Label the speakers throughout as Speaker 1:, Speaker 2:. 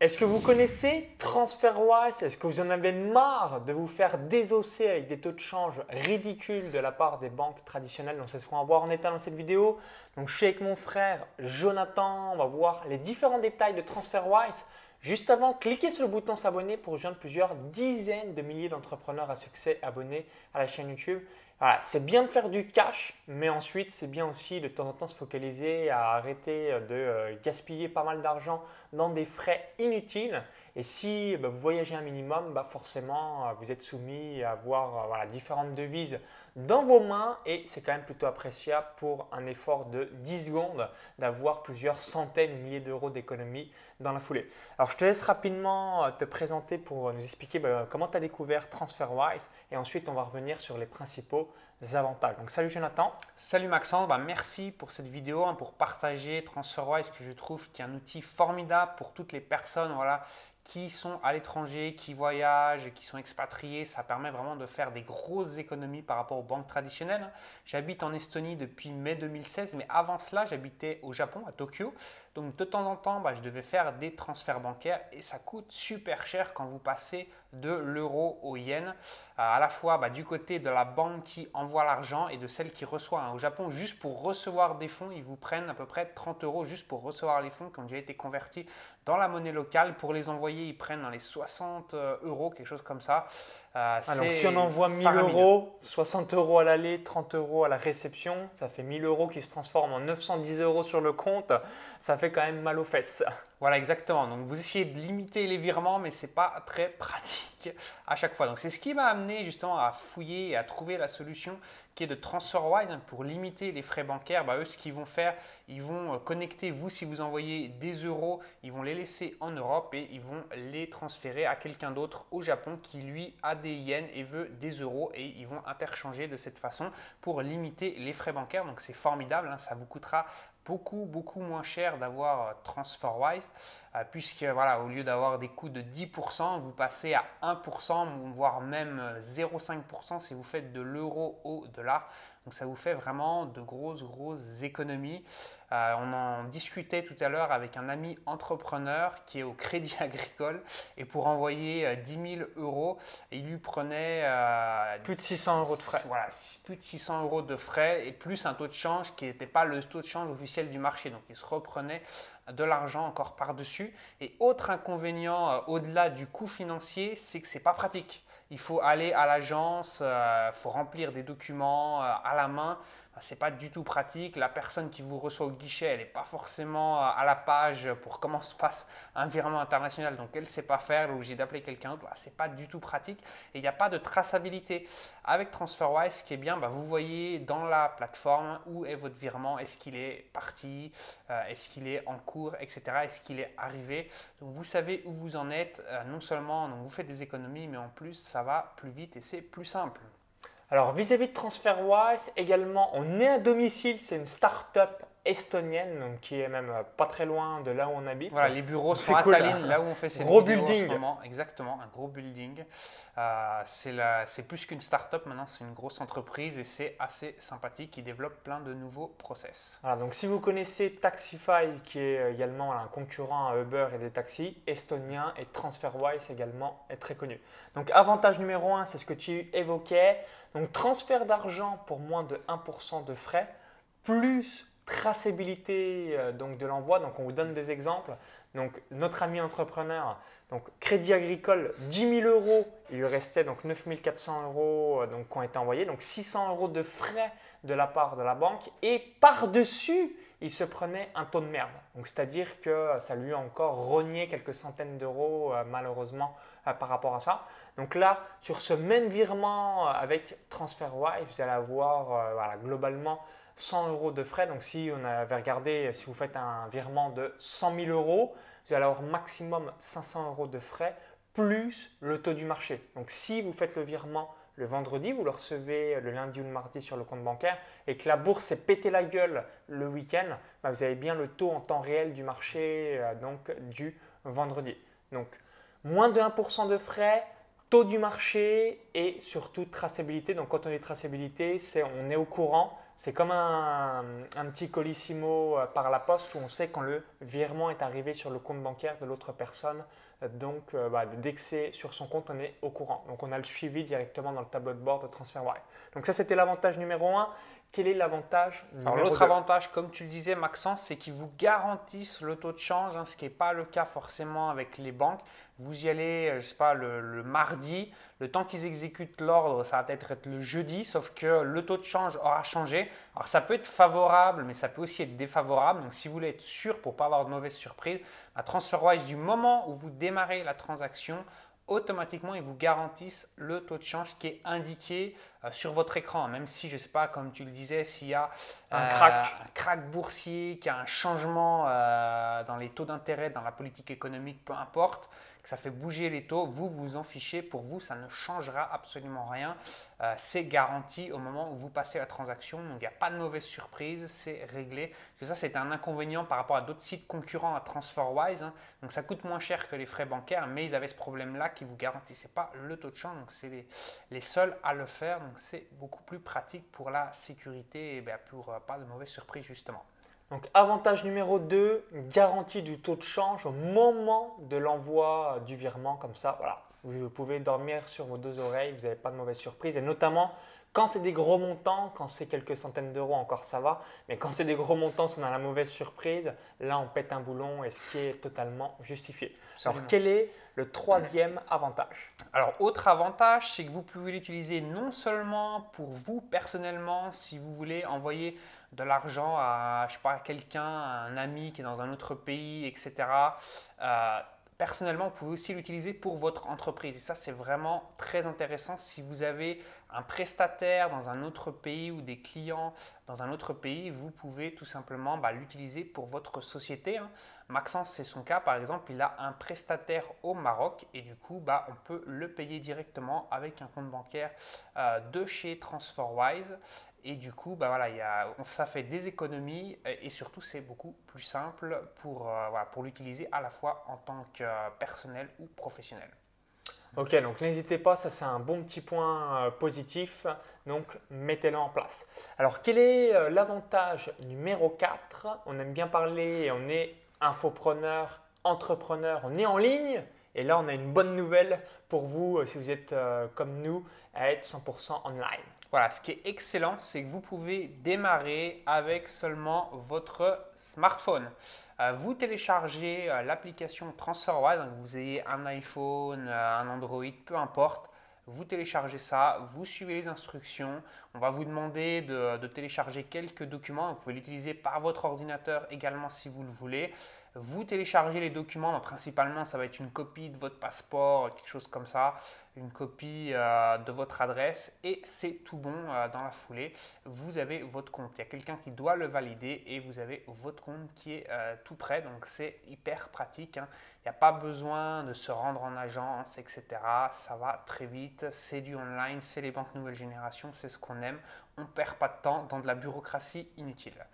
Speaker 1: Est-ce que vous connaissez TransferWise? Est-ce que vous en avez marre de vous faire désosser avec des taux de change ridicules de la part des banques traditionnelles? Donc c'est ce qu'on va voir en état dans cette vidéo. Donc je suis avec mon frère Jonathan, on va voir les différents détails de TransferWise. Juste avant, cliquez sur le bouton s'abonner pour rejoindre plusieurs dizaines de milliers d'entrepreneurs à succès abonnés à la chaîne YouTube. C'est bien de faire du cash, mais ensuite c'est bien aussi de temps en temps se focaliser à arrêter de euh, gaspiller pas mal d'argent dans des frais inutiles. Et si bah, vous voyagez un minimum, bah, forcément euh, vous êtes soumis à avoir euh, différentes devises dans vos mains et c'est quand même plutôt appréciable pour un effort de 10 secondes d'avoir plusieurs centaines milliers d'euros d'économie dans la foulée. Alors je te laisse rapidement te présenter pour nous expliquer bah, comment tu as découvert TransferWise et ensuite on va revenir sur les principaux avantages. Donc salut Jonathan.
Speaker 2: Salut Maxence, bah, merci pour cette vidéo, hein, pour partager TransferWise que je trouve qui est un outil formidable pour toutes les personnes voilà, qui sont à l'étranger, qui voyagent, qui sont expatriés. Ça permet vraiment de faire des grosses économies par rapport aux banques traditionnelles. J'habite en Estonie depuis mai 2016, mais avant cela, j'habitais au Japon, à Tokyo. Donc de temps en temps, bah, je devais faire des transferts bancaires et ça coûte super cher quand vous passez de l'euro au yen, euh, à la fois bah, du côté de la banque qui envoie l'argent et de celle qui reçoit. Hein. Au Japon, juste pour recevoir des fonds, ils vous prennent à peu près 30 euros juste pour recevoir les fonds qui ont déjà été convertis dans la monnaie locale. Pour les envoyer, ils prennent dans les 60 euh, euros, quelque chose comme ça.
Speaker 1: Euh, Alors si on envoie 1000 euros, 60 euros à l'aller, 30 euros à la réception, ça fait 1000 euros qui se transforment en 910 euros sur le compte. Ça fait quand même mal aux fesses.
Speaker 2: Voilà, exactement. Donc, vous essayez de limiter les virements, mais ce n'est pas très pratique à chaque fois. Donc, c'est ce qui m'a amené justement à fouiller et à trouver la solution qui est de TransferWise pour limiter les frais bancaires. Bah, eux, ce qu'ils vont faire, ils vont euh, connecter, vous, si vous envoyez des euros, ils vont les laisser en Europe et ils vont les transférer à quelqu'un d'autre au Japon qui, lui, a des yens et veut des euros et ils vont interchanger de cette façon pour limiter les frais bancaires. Donc, c'est formidable. Hein. ça vous coûtera beaucoup, beaucoup moins cher d'avoir euh, TransferWise, euh, puisque voilà, au lieu d'avoir des coûts de 10%, vous passez à 1%, voire même 0,5% euh, si vous faites de l'euro au dollar. Donc ça vous fait vraiment de grosses, grosses économies. Euh, on en discutait tout à l'heure avec un ami entrepreneur qui est au Crédit Agricole et pour envoyer 10 euh, 000 euros, il lui prenait
Speaker 1: euh, plus de 600 euros de frais.
Speaker 2: Voilà, plus de 600 euros de frais et plus un taux de change qui n'était pas le taux de change officiel du marché. Donc il se reprenait de l'argent encore par-dessus. Et autre inconvénient au-delà du coût financier, c'est que c'est pas pratique. Il faut aller à l'agence, il faut remplir des documents à la main. Ah, c'est pas du tout pratique. La personne qui vous reçoit au guichet, elle n'est pas forcément à la page pour comment se passe un virement international, donc elle ne sait pas faire, elle est obligée d'appeler quelqu'un d'autre. Ce n'est pas du tout pratique et il n'y a pas de traçabilité. Avec TransferWise, ce qui est bien, bah, vous voyez dans la plateforme où est votre virement, est-ce qu'il est parti, euh, est-ce qu'il est en cours, etc. Est-ce qu'il est arrivé? Donc vous savez où vous en êtes. Euh, non seulement vous faites des économies, mais en plus ça va plus vite et c'est plus simple.
Speaker 1: Alors vis-à-vis de TransferWise, également, on est à domicile, c'est une start-up estonienne, donc qui est même pas très loin de là où on habite.
Speaker 2: Voilà, les bureaux sont à Tallinn, là où on fait ces
Speaker 1: gros building. En ce
Speaker 2: moment. Exactement, un gros building. Euh, c'est plus qu'une start-up maintenant, c'est une grosse entreprise et c'est assez sympathique. Ils développent plein de nouveaux process.
Speaker 1: Voilà, donc si vous connaissez Taxify, qui est également un concurrent à Uber et des taxis, estonien et TransferWise également est très connu. Donc avantage numéro un, c'est ce que tu évoquais. Donc transfert d'argent pour moins de 1% de frais, plus traçabilité euh, donc de l'envoi. Donc on vous donne des exemples. Donc notre ami entrepreneur, donc Crédit Agricole, 10 000 euros, il lui restait donc 9 400 euros euh, donc, qui ont été envoyés, donc 600 euros de frais de la part de la banque et par-dessus, il se prenait un taux de merde. Donc c'est-à-dire que ça lui a encore rogné quelques centaines d'euros euh, malheureusement par rapport à ça. Donc là, sur ce même virement avec TransferWise, vous allez avoir voilà, globalement 100 euros de frais. Donc si on avait regardé, si vous faites un virement de 100 000 euros, vous allez avoir maximum 500 euros de frais plus le taux du marché. Donc si vous faites le virement le vendredi, vous le recevez le lundi ou le mardi sur le compte bancaire et que la bourse s'est pété la gueule le week-end, bah, vous avez bien le taux en temps réel du marché euh, donc du vendredi. Donc moins de 1% de frais, taux du marché et surtout traçabilité. Donc quand on dit traçabilité, c'est on est au courant c'est comme un, petit colissimo euh, par la poste où on sait quand le virement est arrivé sur le compte bancaire de l'autre personne. Donc, euh, bah, dès que c'est sur son compte, on est au courant. Donc, on a le suivi directement dans le tableau de bord de TransferWise. Donc, ça, c'était l'avantage numéro un. Quel est l'avantage
Speaker 2: Alors l'autre avantage, comme tu le disais Maxence, c'est qu'ils vous garantissent le taux de change, hein, ce qui n'est pas le cas forcément avec les banques. Vous y allez, euh, je sais pas, le, mardi, le temps qu'ils exécutent l'ordre, ça va peut-être être le jeudi, sauf que le taux de change aura changé. Alors ça peut être favorable, mais ça peut aussi être défavorable. Donc si vous voulez être sûr pour ne pas avoir de mauvaises surprises, à TransferWise, du moment où vous démarrez la transaction, automatiquement, ils vous garantissent le taux de change qui est indiqué euh, sur votre écran. Même si, je ne sais pas, comme tu le disais, s'il y a
Speaker 1: un, euh, crack.
Speaker 2: un crack boursier, qu'il y a un changement euh, dans les taux d'intérêt, dans la politique économique, peu importe, ça fait bouger les taux, vous vous en fichez. Pour vous, ça ne changera absolument rien. Euh, c'est garanti au moment où vous passez la transaction. Donc il n'y a pas de mauvaise surprise, c'est réglé. que ça, c'est un inconvénient par rapport à d'autres sites concurrents à TransferWise. Hein. Donc ça coûte moins cher que les frais bancaires, mais ils avaient ce problème-là qui vous garantissaient pas le taux de change. Donc c'est les, seuls à le faire. Donc c'est beaucoup plus pratique pour la sécurité et bien, pour euh, pas de mauvaise surprise justement.
Speaker 1: Donc avantage numéro 2, garantie du taux de change au moment de l'envoi du virement, comme ça, voilà, vous pouvez dormir sur vos deux oreilles, vous n'avez pas de mauvaise surprise. Et notamment, quand c'est des gros montants, quand c'est quelques centaines d'euros, encore ça va. Mais quand c'est des gros montants, c'est dans la mauvaise surprise. Là, on pète un boulon et ce qui est totalement justifié. Alors, quel est le troisième avantage?
Speaker 2: Alors, autre avantage, c'est que vous pouvez l'utiliser non seulement pour vous personnellement, si vous voulez envoyer de l'argent à, quelqu'un, un ami qui est dans un autre pays, etc. Euh, personnellement, vous pouvez aussi l'utiliser pour votre entreprise. Et ça, c'est vraiment très intéressant si vous avez un prestataire dans un autre pays ou des clients dans un autre pays, vous pouvez tout simplement bah, l'utiliser pour votre société. Hein. Maxence, c'est son cas, par exemple, il a un prestataire au Maroc et du coup, bah, on peut le payer directement avec un compte bancaire euh, de chez TransferWise. Et du coup, bah ça fait des économies et surtout c'est beaucoup plus simple pour, euh, pour l'utiliser à la fois en tant que personnel ou professionnel.
Speaker 1: Ok, donc n'hésitez pas, ça c'est un bon petit point euh, positif, donc mettez-le en place. Alors quel est euh, l'avantage numéro 4 On aime bien parler, on est infopreneur, entrepreneur, on est en ligne et là on a une bonne nouvelle pour vous si vous êtes comme nous à être 100% online.
Speaker 2: Voilà, ce qui est excellent, c'est que vous pouvez démarrer avec seulement votre smartphone. Euh, vous téléchargez euh, l'application TransferWise, vous ayez un iPhone, euh, un Android, peu importe. Vous téléchargez ça, vous suivez les instructions. On va vous demander de, télécharger quelques documents. Vous pouvez l'utiliser par votre ordinateur également si vous le voulez. Vous téléchargez les documents, principalement ça va être une copie de votre passeport, quelque chose comme ça, une copie euh, de votre adresse et c'est tout bon euh, dans la foulée. Vous avez votre compte. Il y a quelqu'un qui doit le valider et vous avez votre compte qui est euh, tout prêt. Donc c'est hyper pratique. Hein. Il n'y a pas besoin de se rendre en agence, etc. Ça va très vite. C'est du online, c'est les banques nouvelle génération, c'est ce qu'on aime. On ne perd pas de temps dans de la bureaucratie inutile.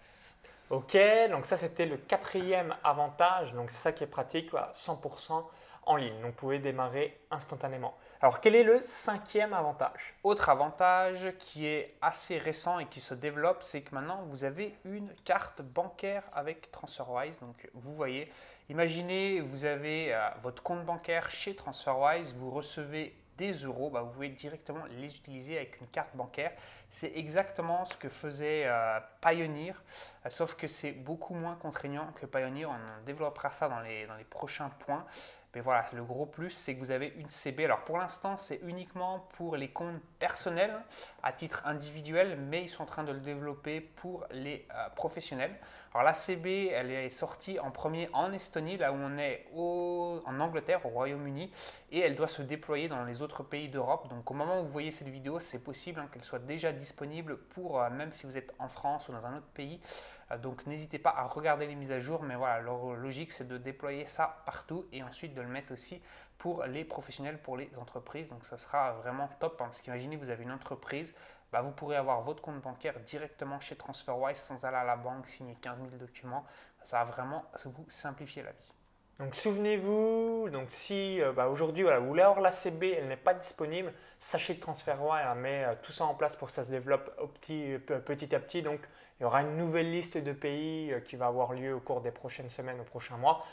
Speaker 1: Ok, donc ça c'était le quatrième avantage, donc c'est ça qui est pratique, 100% en ligne, donc vous pouvez démarrer instantanément. Alors quel est le cinquième avantage?
Speaker 2: Autre avantage qui est assez récent et qui se développe, c'est que maintenant vous avez une carte bancaire avec TransferWise, donc vous voyez, imaginez vous avez euh, votre compte bancaire chez TransferWise, vous recevez des euros, bah, vous pouvez directement les utiliser avec une carte bancaire. C'est exactement ce que faisait euh, Pioneer, sauf que c'est beaucoup moins contraignant que Pioneer. On développera ça dans les, dans les prochains points. Mais voilà, le gros plus, c'est que vous avez une CB. Alors pour l'instant, c'est uniquement pour les comptes personnels à titre individuel, mais ils sont en train de le développer pour les euh, professionnels. Alors la CB, elle est sortie en premier en Estonie, là où on est en Angleterre, au Royaume-Uni, et elle doit se déployer dans les autres pays d'Europe. Donc au moment où vous voyez cette vidéo, c'est possible hein, qu'elle soit déjà disponible pour, euh, même si vous êtes en France ou dans un autre pays. Euh, donc n'hésitez pas à regarder les mises à jour, mais voilà, leur logique c'est de déployer ça partout et ensuite de le mettre aussi pour les professionnels, pour les entreprises. Donc ça sera vraiment top, hein, parce qu'imaginez vous avez une entreprise, bah, vous pourrez avoir votre compte bancaire directement chez TransferWise sans aller à la banque, signer 15 000 documents. Ça va vraiment vous simplifier la vie.
Speaker 1: Donc souvenez-vous, donc si euh, bah, aujourd'hui voilà, vous voulez avoir la CB, elle n'est pas disponible, sachez que TransferWise met tout ça en place pour que ça se développe petit, à petit. Il y aura une nouvelle liste de pays qui va avoir lieu au cours des prochaines semaines, aux prochains mois.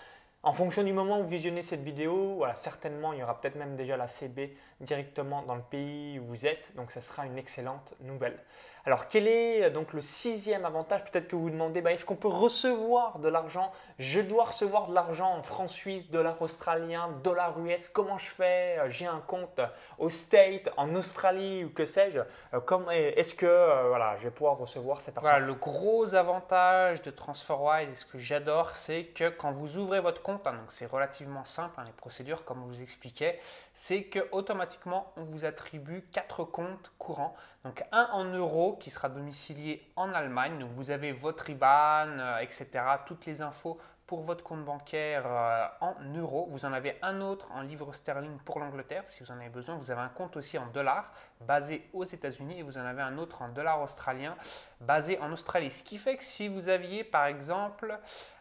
Speaker 1: En fonction du moment où vous visionnez cette vidéo, certainement il y aura peut-être même déjà la CB directement dans le pays où vous êtes, donc ça sera une excellente nouvelle. Alors quel est euh, donc le sixième avantage Peut-être que vous vous demandez, bah, est-ce qu'on peut recevoir de l'argent? Je dois recevoir de l'argent en francs suisses, dollars australiens, dollars US. Comment je fais? Euh, J'ai un compte au State, en Australie ou que sais-je. Euh, est-ce que voilà, je vais pouvoir recevoir cet argent?
Speaker 2: Le gros avantage de TransferWise ce que j'adore, c'est que quand vous ouvrez votre compte, hein, donc c'est relativement simple, hein, les procédures comme je vous expliquais, c'est que automatiquement on vous attribue quatre comptes courants. Donc un en euros qui sera domicilié en Allemagne. Donc vous avez votre IBAN, euh, etc. Toutes les infos pour votre compte bancaire euh, en euros. Vous en avez un autre en livres sterling pour l'Angleterre si vous en avez besoin. Vous avez un compte aussi en dollars basé aux États-Unis et vous en avez un autre en dollars australiens basé en Australie. Ce qui fait que si vous aviez par exemple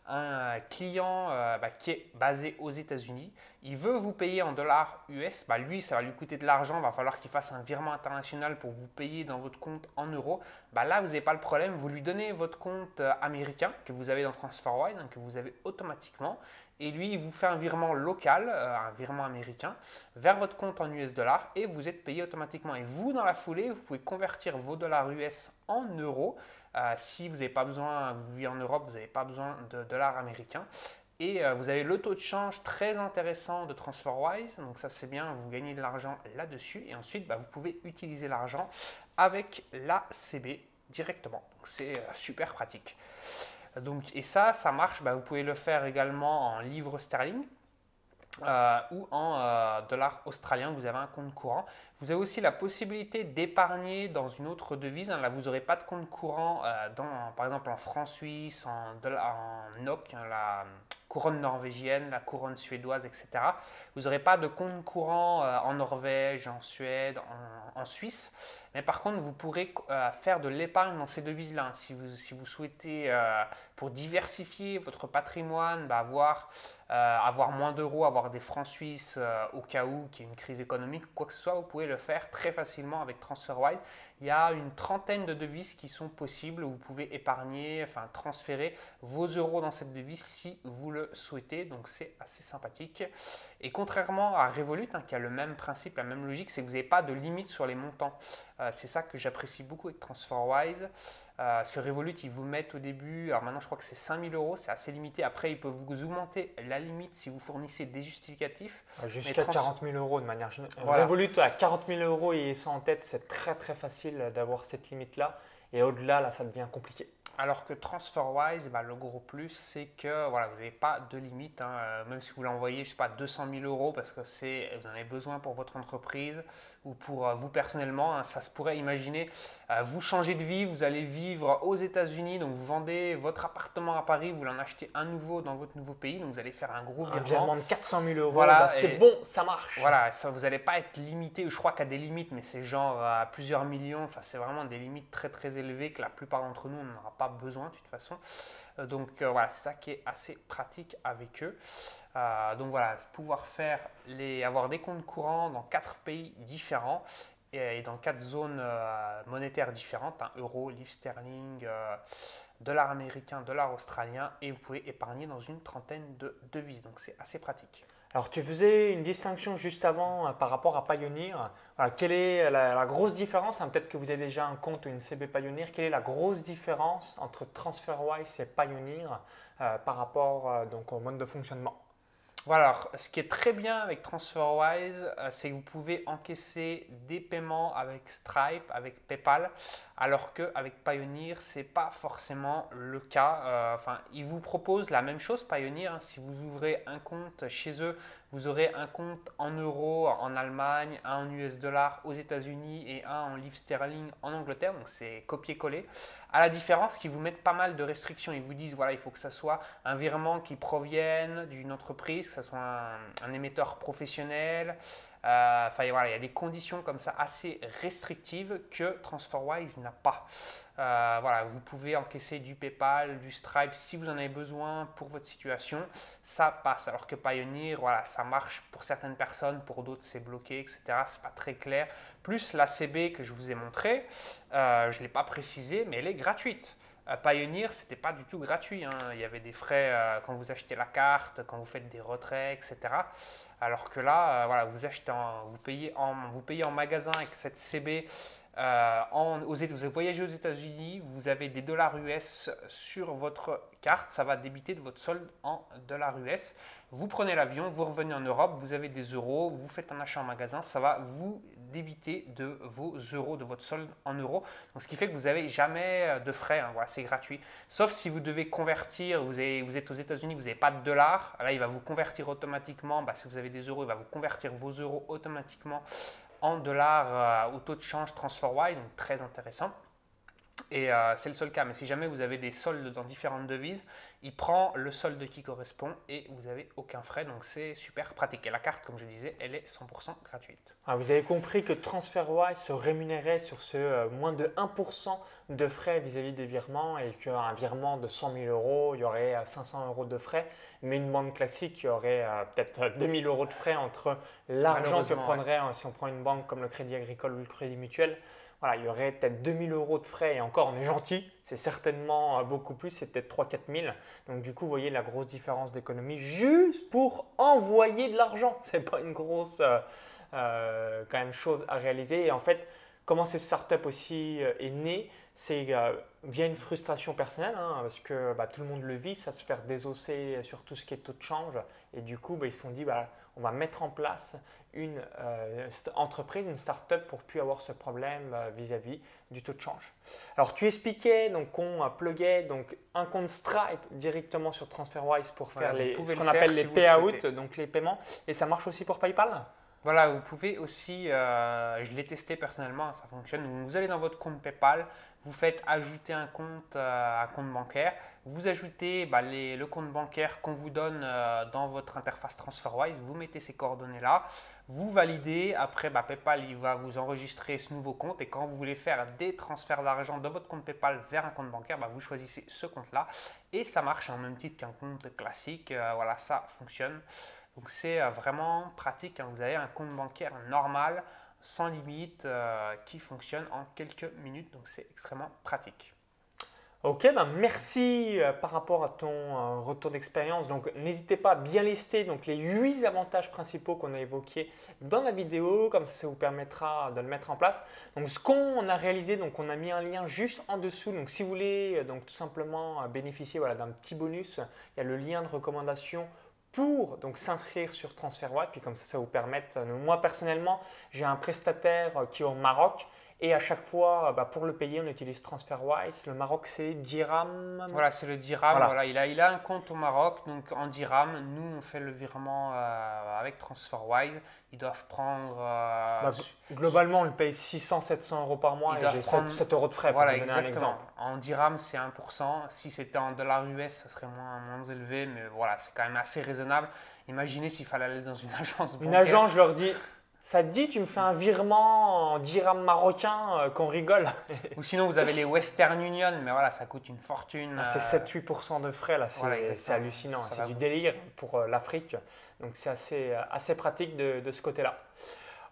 Speaker 2: un client euh, bah, qui est basé aux États-Unis, il veut vous payer en dollars US, bah, lui, ça va lui coûter de l'argent, va falloir qu'il fasse un virement international pour vous payer dans votre compte en euros. Bah, là, vous n'avez pas le problème, vous lui donnez votre compte euh, américain que vous avez dans TransferWise, hein, que vous avez automatiquement, et lui, il vous fait un virement local, euh, un virement américain, vers votre compte en US dollars, et vous êtes payé automatiquement. Et vous, dans la foulée, vous pouvez convertir vos dollars US en euros euh, si vous n'avez pas besoin, vous vivez en Europe, vous n'avez pas besoin de dollars américains. Et euh, vous avez le taux de change très intéressant de TransferWise. Donc ça c'est bien, vous gagnez de l'argent là-dessus. Et ensuite, bah, vous pouvez utiliser l'argent avec la CB directement. Donc c'est super pratique. Donc, et ça, ça marche. Bah, vous pouvez le faire également en livres sterling. ou en dollars australiens, vous avez un compte courant. Vous avez aussi la possibilité d'épargner dans une autre devise. Là, vous n'aurez pas de compte courant, euh, dans, par exemple en francs suisses, en, en NOK, hein, la couronne norvégienne, la couronne suédoise, etc. Vous n'aurez pas de compte courant euh, en Norvège, en Suède, en, Suisse. Mais par contre, vous pourrez euh, faire de l'épargne dans ces devises-là. Si vous, si vous souhaitez, pour diversifier votre patrimoine, bah, avoir, avoir moins d'euros, avoir des francs suisses au cas où il y a une crise économique quoi que ce soit, vous pouvez le faire très facilement avec TransferWise. Il y a une trentaine de devises qui sont possibles. Vous pouvez épargner, enfin transférer vos euros dans cette devise si vous le souhaitez. Donc c'est assez sympathique. Et contrairement à Revolut, hein, qui a le même principe, la même logique, c'est que vous n'avez pas de limite sur les montants. Euh, c'est ça que j'apprécie beaucoup avec TransferWise. Euh, parce que Revolut, ils vous mettent au début, alors maintenant je crois que c'est 5000 euros, c'est assez limité. Après, ils peuvent vous augmenter la limite si vous fournissez des justificatifs.
Speaker 1: Ah, jusqu'à 40 000 euros de manière générale. Revolut, à 40 000 euros, et ça en tête, c'est très très facile d'avoir cette limite-là. Et au-delà, là, ça devient compliqué.
Speaker 2: Alors que TransferWise, bah, le gros plus, c'est que voilà, vous n'avez pas de limite. Hein. Euh, même si vous l'envoyez, je sais pas, 200 000 euros parce que vous en avez besoin pour votre entreprise ou pour euh, vous personnellement. Hein. ça se pourrait imaginer, euh, vous changez de vie, vous allez vivre aux États-Unis, donc vous vendez votre appartement à Paris, vous voulez en acheter un nouveau dans votre nouveau pays, donc vous allez faire un gros
Speaker 1: virement. Un virement de 400 000 euros, voilà, bah, c'est bon, ça marche.
Speaker 2: Voilà, ça, vous n'allez pas être limité, je crois qu'il y a des limites, mais c'est genre à plusieurs millions, enfin c'est vraiment des limites très très élevées que la plupart d'entre nous, on n'aura pas besoin de toute façon. Euh, donc voilà, c'est ça qui est assez pratique avec eux. Euh, donc voilà, pouvoir faire les, avoir des comptes courants dans quatre pays différents et, dans quatre zones euh, monétaires différentes, hein, euro, livre sterling, dollar américain, dollar australien, et vous pouvez épargner dans une trentaine de devises. Donc c'est assez pratique.
Speaker 1: Alors tu faisais une distinction juste avant euh, par rapport à Pioneer. quelle est la, grosse différence hein, Peut-être que vous avez déjà un compte ou une CB Pioneer. Quelle est la grosse différence entre TransferWise et Pioneer euh, par rapport euh, donc, au mode de fonctionnement?
Speaker 2: Alors, ce qui est très bien avec TransferWise, c'est que vous pouvez encaisser des paiements avec Stripe, avec PayPal, alors qu'avec Pioneer, ce n'est pas forcément le cas. enfin, ils vous proposent la même chose, Pioneer. Hein. si vous ouvrez un compte chez eux, vous aurez un compte en euros en Allemagne, un en US dollars aux États-Unis et un en livres sterling en Angleterre. Donc c'est copier-coller. À la différence qu'ils vous mettent pas mal de restrictions. Ils vous disent voilà, il faut que ça soit un virement qui provienne d'une entreprise, que ce soit un, émetteur professionnel. Euh, enfin, voilà, il y a des conditions comme ça assez restrictives que TransferWise n'a pas. Euh, voilà, vous pouvez encaisser du PayPal, du Stripe si vous en avez besoin pour votre situation, ça passe. Alors que Pioneer, voilà, ça marche pour certaines personnes, pour d'autres c'est bloqué, etc. C'est pas très clair. Plus la CB que je vous ai montré, euh, je ne l'ai pas précisé, mais elle est gratuite. Euh, Pioneer, c'était pas du tout gratuit. Hein. Il y avait des frais quand vous achetez la carte, quand vous faites des retraits, etc. Alors que là, voilà, vous achetez, vous payez en, vous payez en magasin avec cette CB euh, en, aux, vous voyagez aux États-Unis, vous avez des dollars US sur votre carte, ça va débiter de votre solde en dollars US. Vous prenez l'avion, vous revenez en Europe, vous avez des euros, vous faites un achat en magasin, ça va vous débiter de vos euros, de votre solde en euros. Donc, ce qui fait que vous n'avez jamais euh, de frais, hein, c'est gratuit. Sauf si vous devez convertir, vous êtes aux États-Unis, vous n'avez pas de dollars, là il va vous convertir automatiquement, bah, si vous avez des euros, il va vous convertir vos euros automatiquement en dollars euh, au taux de change TransferWise, donc très intéressant. Et euh, c'est le seul cas. Mais si jamais vous avez des soldes dans différentes devises, il prend le solde qui correspond et vous n'avez aucun frais. Donc c'est super pratique. Et la carte, comme je disais, elle est 100% gratuite.
Speaker 1: Ah, vous avez compris que TransferWise se rémunérait sur ce euh, moins de 1% de frais vis-à-vis des virements et qu'un virement de 100 000 euros, il y aurait 500 euros de frais. Mais une banque classique, il y aurait peut-être 2000 euros de frais entre l'argent que prendrait si on prend une banque comme le Crédit Agricole ou le Crédit Mutuel voilà, il y aurait peut-être 2000 euros de frais et encore on est gentil, c'est certainement euh, beaucoup plus, c'est peut-être 3-4 000. Donc du coup, vous voyez la grosse différence d'économie juste pour envoyer de l'argent. Ce n'est pas une grosse euh, euh, quand même chose à réaliser. Et en fait, comment cette startup aussi est née, c'est via une frustration personnelle, hein, parce que bah, tout le monde le vit, ça se faire désosser sur tout ce qui est taux de change. Et du coup, bah, ils se sont dit, bah, on va mettre en place une euh, entreprise, une start-up pour plus avoir ce problème euh, vis-à-vis du taux de change. Alors tu expliquais donc qu'on pluguait donc un compte Stripe directement sur TransferWise pour faire les, ce qu'on appelle les payouts, donc les paiements, et ça marche aussi pour PayPal?
Speaker 2: Voilà, vous pouvez aussi, euh, je l'ai testé personnellement, ça fonctionne. Vous allez dans votre compte PayPal, vous faites ajouter un compte, un compte bancaire, vous ajoutez bah, le compte bancaire qu'on vous donne dans votre interface TransferWise, vous mettez ces coordonnées là, vous validez, après bah, PayPal il va vous enregistrer ce nouveau compte et quand vous voulez faire des transferts d'argent de votre compte PayPal vers un compte bancaire, bah, vous choisissez ce compte-là et ça marche en même titre qu'un compte classique. Euh, voilà, ça fonctionne. Donc c'est euh, vraiment pratique. Hein. Vous avez un compte bancaire normal, sans limite, euh, qui fonctionne en quelques minutes. Donc c'est extrêmement pratique.
Speaker 1: Ok, ben merci euh, par rapport à ton euh, retour d'expérience. Donc n'hésitez pas à bien lister donc, les 8 avantages principaux qu'on a évoqués dans la vidéo, comme ça ça vous permettra de le mettre en place. Donc ce qu'on a réalisé, donc on a mis un lien juste en dessous. Donc si vous voulez donc tout simplement bénéficier voilà, d'un petit bonus, il y a le lien de recommandation pour donc s'inscrire sur TransferWise. Puis comme ça, ça vous permettre. Moi personnellement, j'ai un prestataire qui est au Maroc et à chaque fois, bah, pour le payer, on utilise TransferWise. Le Maroc, c'est Dirham.
Speaker 2: Voilà, c'est le Dirham. Voilà. il, a, il a un compte au Maroc, donc en Dirham. Nous, on fait le virement euh, avec TransferWise. Ils doivent prendre. Euh,
Speaker 1: bah, globalement, on le paye 600-700 euros par mois et j'ai 7, euros de frais.
Speaker 2: Voilà, pour exactement. Un exemple. En Dirham, c'est 1%. Si c'était en dollars US, ça serait moins, moins élevé, mais voilà, c'est quand même assez raisonnable. Imaginez s'il fallait aller dans une agence
Speaker 1: bancaire. Une agence, je leur dis ça te dit, tu me fais un virement en dirham marocain euh, qu'on rigole.
Speaker 2: Ou sinon, vous avez les Western Union, mais voilà, ça coûte une fortune.
Speaker 1: Ah, c'est 7-8% de frais, là, c'est hallucinant. c'est du délire pour euh, l'Afrique. Donc, c'est assez, euh, assez pratique de, de ce côté-là.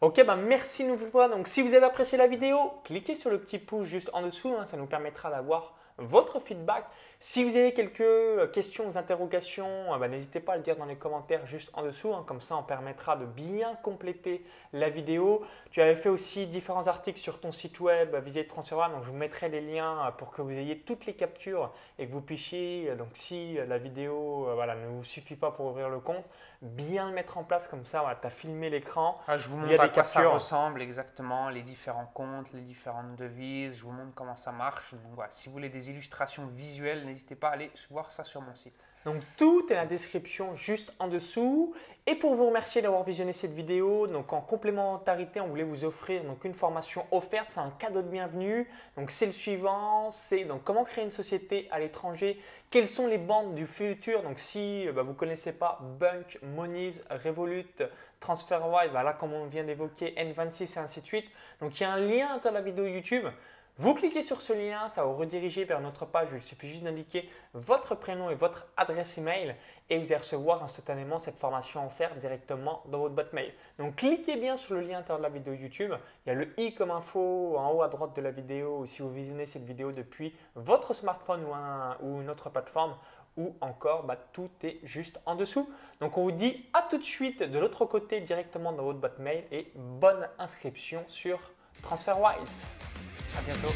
Speaker 1: Ok, ben merci nouvelle fois. Donc, si vous avez apprécié la vidéo, cliquez sur le petit pouce juste en dessous. Hein, ça nous permettra d'avoir votre feedback. Si vous avez quelques euh, questions interrogations, euh, bah, n'hésitez pas à le dire dans les commentaires juste en dessous. Hein. comme ça, on permettra de bien compléter la vidéo. Tu avais fait aussi différents articles sur ton site web euh, Visite TransferWise. Donc, je vous mettrai les liens pour que vous ayez toutes les captures et que vous puissiez, donc si la vidéo ne vous suffit pas pour ouvrir le compte, bien le mettre en place. Comme ça, tu as filmé l'écran.
Speaker 2: Ah, je vous montre à quoi ça ressemble exactement, les différents comptes, les différentes devises. Je vous montre comment ça marche. Donc, voilà, si vous voulez des illustrations visuelles, n'hésitez pas à aller voir ça sur mon site.
Speaker 1: Donc tout est la description juste en dessous. Et pour vous remercier d'avoir visionné cette vidéo, donc en complémentarité, on voulait vous offrir donc une formation offerte, c'est un cadeau de bienvenue. Donc c'est le suivant, c'est donc comment créer une société à l'étranger, quelles sont les banques du futur? Donc si bah, vous ne connaissez pas Bunch, Moniz, Revolut, TransferWise, bah, là comme on vient d'évoquer, N26 et ainsi de suite. Donc il y a un lien dans la vidéo YouTube. Vous cliquez sur ce lien, ça va vous rediriger vers notre page. Il suffit juste d'indiquer votre prénom et votre adresse email et vous allez recevoir instantanément cette formation offerte directement dans votre boîte mail. Donc cliquez bien sur le lien à l'intérieur de la vidéo YouTube. Il y a le i comme info en haut à droite de la vidéo si vous visionnez cette vidéo depuis votre smartphone ou, une autre plateforme ou encore bah, tout est juste en dessous. Donc on vous dit à tout de suite de l'autre côté directement dans votre boîte mail et bonne inscription sur TransferWise. À bientôt.